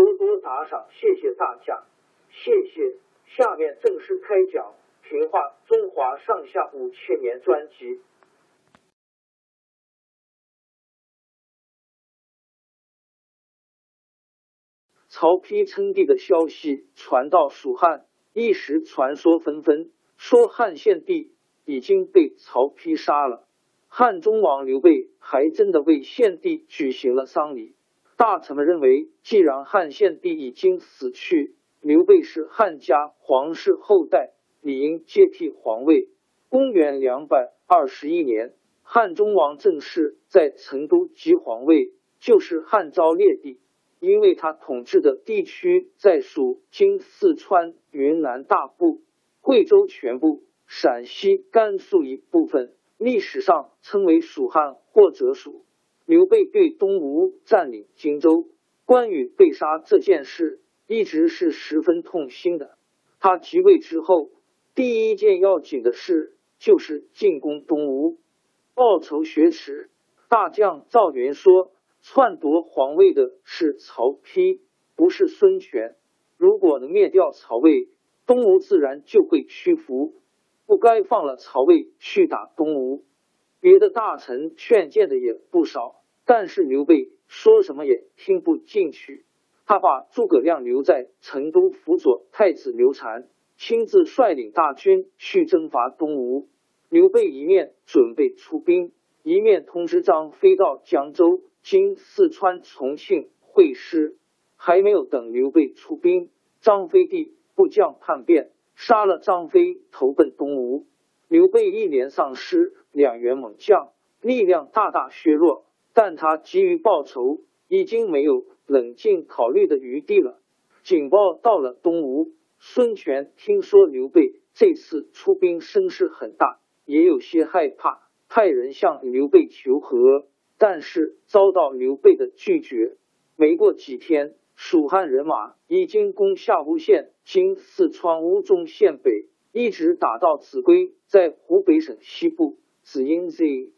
多多打赏，谢谢大家，谢谢。下面正式开讲《评话中华上下五千年》专辑。曹丕称帝的消息传到蜀汉，一时传说纷纷，说汉献帝已经被曹丕杀了。汉中王刘备还真的为献帝举行了丧礼。大臣们认为，既然汉献帝已经死去，刘备是汉家皇室后代，理应接替皇位。公元两百二十一年，汉中王正式在成都即皇位，就是汉昭烈帝。因为他统治的地区在属今四川、云南大部、贵州全部、陕西、甘肃一部分，历史上称为蜀汉或者蜀。刘备对东吴占领荆州、关羽被杀这件事，一直是十分痛心的。他即位之后，第一件要紧的事就是进攻东吴，报仇雪耻。大将赵云说：“篡夺皇位的是曹丕，不是孙权。如果能灭掉曹魏，东吴自然就会屈服，不该放了曹魏去打东吴。”别的大臣劝谏的也不少。但是刘备说什么也听不进去，他把诸葛亮留在成都辅佐太子刘禅，亲自率领大军去征伐东吴。刘备一面准备出兵，一面通知张飞到江州（今四川重庆）会师。还没有等刘备出兵，张飞的部将叛变，杀了张飞，投奔东吴。刘备一连丧失两员猛将，力量大大削弱。但他急于报仇，已经没有冷静考虑的余地了。警报到了东吴，孙权听说刘备这次出兵声势很大，也有些害怕，派人向刘备求和，但是遭到刘备的拒绝。没过几天，蜀汉人马已经攻下巫县（今四川乌中县北），一直打到秭归，在湖北省西部。子婴 Z。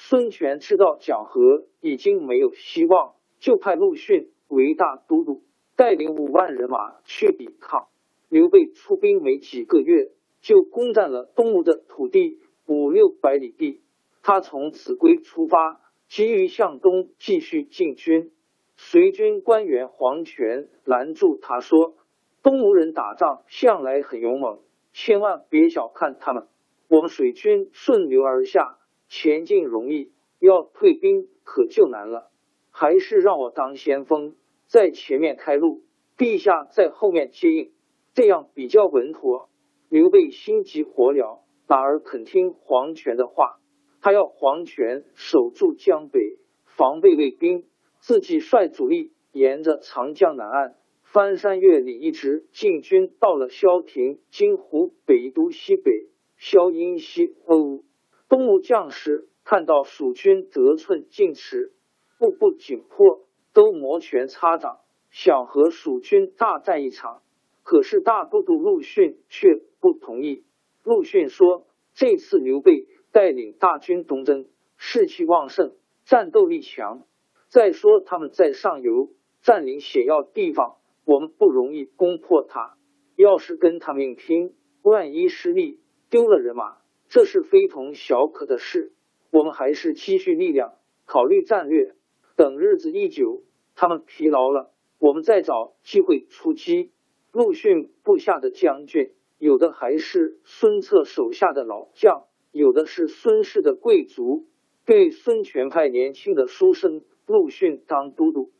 孙权知道讲和已经没有希望，就派陆逊为大都督，带领五万人马去抵抗。刘备出兵没几个月，就攻占了东吴的土地五六百里地。他从秭归出发，急于向东继续进军。随军官员黄权拦住他说：“东吴人打仗向来很勇猛，千万别小看他们。我们水军顺流而下。”前进容易，要退兵可就难了。还是让我当先锋，在前面开路，陛下在后面接应，这样比较稳妥。刘备心急火燎，哪儿肯听黄权的话？他要黄权守住江北，防备魏兵，自己率主力沿着长江南岸，翻山越岭，一直进军到了萧亭（今湖北都西北）。萧阴西哦。东吴将士看到蜀军得寸进尺，步步紧迫，都摩拳擦掌，想和蜀军大战一场。可是大都督陆逊却不同意。陆逊说：“这次刘备带领大军东征，士气旺盛，战斗力强。再说他们在上游占领险要地方，我们不容易攻破他。要是跟他们拼，万一失利，丢了人马，这是非同小可的事。我们还是积蓄力量，考虑战略。等日子一久，他们疲劳了，我们再找机会出击。”陆逊部下的将军。有的还是孙策手下的老将，有的是孙氏的贵族。对孙权派年轻的书生陆逊当都督，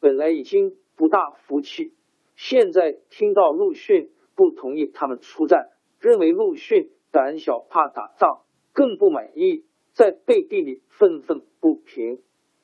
本来已经不大服气，现在听到陆逊不同意他们出战，认为陆逊胆小怕打仗，更不满意，在背地里愤愤不平。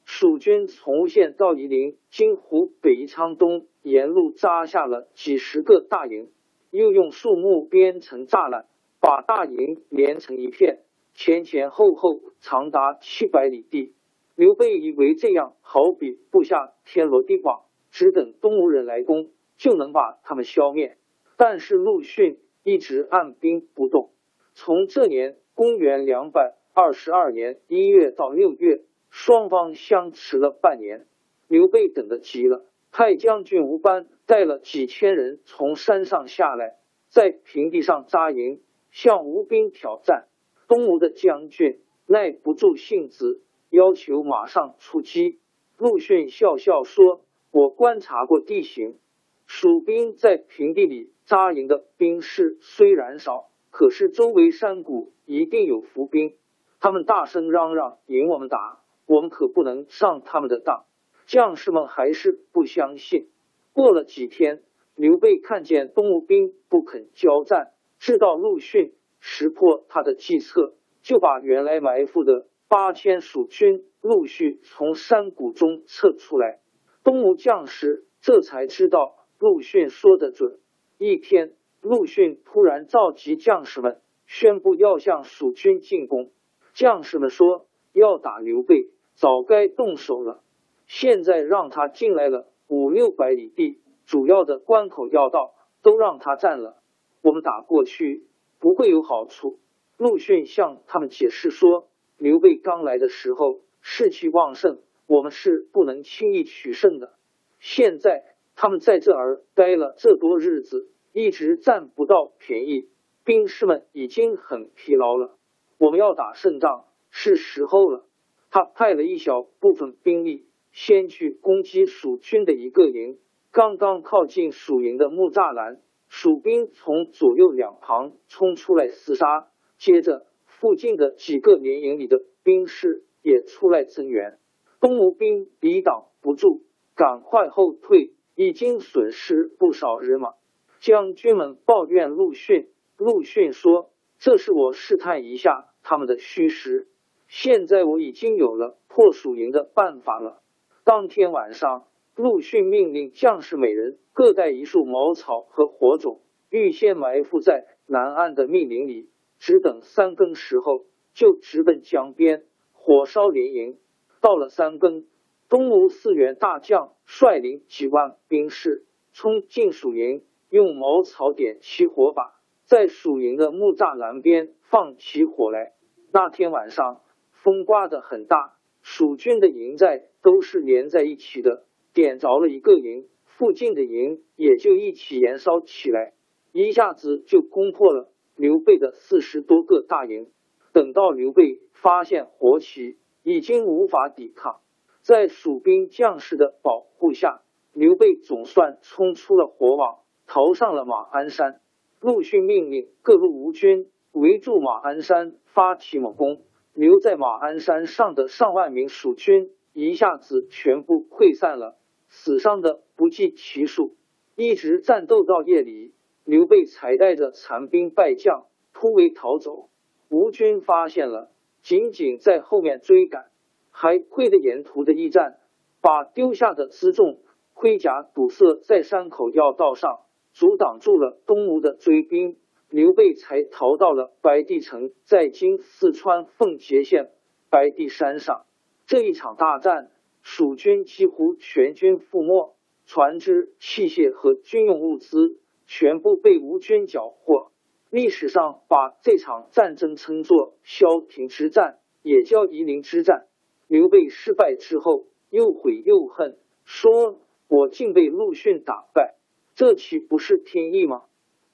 蜀军从县到夷陵，经湖北宜昌东，沿路扎下了几十个大营。又用树木编成栅栏，把大营连成一片，前前后后长达七百里地。刘备以为这样好比布下天罗地网，只等东吴人来攻，就能把他们消灭。但是陆逊一直按兵不动。从这年公元两百二十二年一月到六月，双方相持了半年。刘备等得急了。太将军吴班带了几千人从山上下来，在平地上扎营，向吴兵挑战。东吴的将军耐不住性子，要求马上出击。陆逊笑笑说：“我观察过地形，蜀兵在平地里扎营的兵士虽然少，可是周围山谷一定有伏兵。他们大声嚷嚷，引我们打，我们可不能上他们的当。”将士们还是不相信。过了几天，刘备看见东吴兵不肯交战，知道陆逊识破他的计策，就把原来埋伏的八千蜀军陆续从山谷中撤出来。东吴将士这才知道陆逊说的准。一天，陆逊突然召集将士们，宣布要向蜀军进攻。将士们说：“要打刘备，早该动手了。”现在让他进来了五六百里地，主要的关口要道都让他占了，我们打过去不会有好处。陆逊向他们解释说，刘备刚来的时候士气旺盛，我们是不能轻易取胜的。现在他们在这儿待了这多日子，一直占不到便宜，兵士们已经很疲劳了。我们要打胜仗是时候了。他派了一小部分兵力。先去攻击蜀军的一个营，刚刚靠近蜀营的木栅栏，蜀兵从左右两旁冲出来厮杀。接着，附近的几个连营里的兵士也出来增援。东吴兵抵挡不住，赶快后退，已经损失不少人马。将军们抱怨陆逊，陆逊说：“这是我试探一下他们的虚实，现在我已经有了破蜀营的办法了。”当天晚上，陆逊命令将士每人各带一束茅草和火种，预先埋伏在南岸的密林里，只等三更时候就直奔江边，火烧连营。到了三更，东吴四员大将率领几万兵士冲进蜀营，用茅草点起火把，在蜀营的木栅栏边放起火来。那天晚上，风刮得很大。蜀军的营寨都是连在一起的，点着了一个营，附近的营也就一起燃烧起来，一下子就攻破了刘备的四十多个大营。等到刘备发现火起，已经无法抵抗，在蜀兵将士的保护下，刘备总算冲出了火网，逃上了马鞍山。陆逊命令各路吴军围住马鞍山，发起猛攻。留在马鞍山上的上万名蜀军一下子全部溃散了，死伤的不计其数。一直战斗到夜里，刘备才带着残兵败将突围逃走。吴军发现了，紧紧在后面追赶，还亏得沿途的驿站把丢下的辎重盔甲堵塞在山口要道上，阻挡住了东吴的追兵。刘备才逃到了白帝城，在今四川奉节县白帝山上。这一场大战，蜀军几乎全军覆没，船只、器械和军用物资全部被吴军缴获。历史上把这场战争称作萧亭之战，也叫夷陵之战。刘备失败之后，又悔又恨，说：“我竟被陆逊打败，这岂不是天意吗？”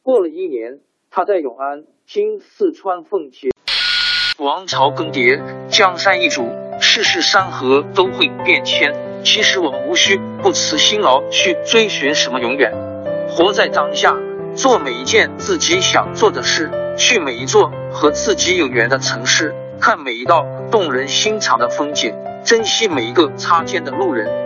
过了一年，他在永安（今四川奉节），王朝更迭，江山易主，世事山河都会变迁。其实我们无需不辞辛劳去追寻什么永远，活在当下。做每一件自己想做的事，去每一座和自己有缘的城市，看每一道动人心肠的风景，珍惜每一个擦肩的路人。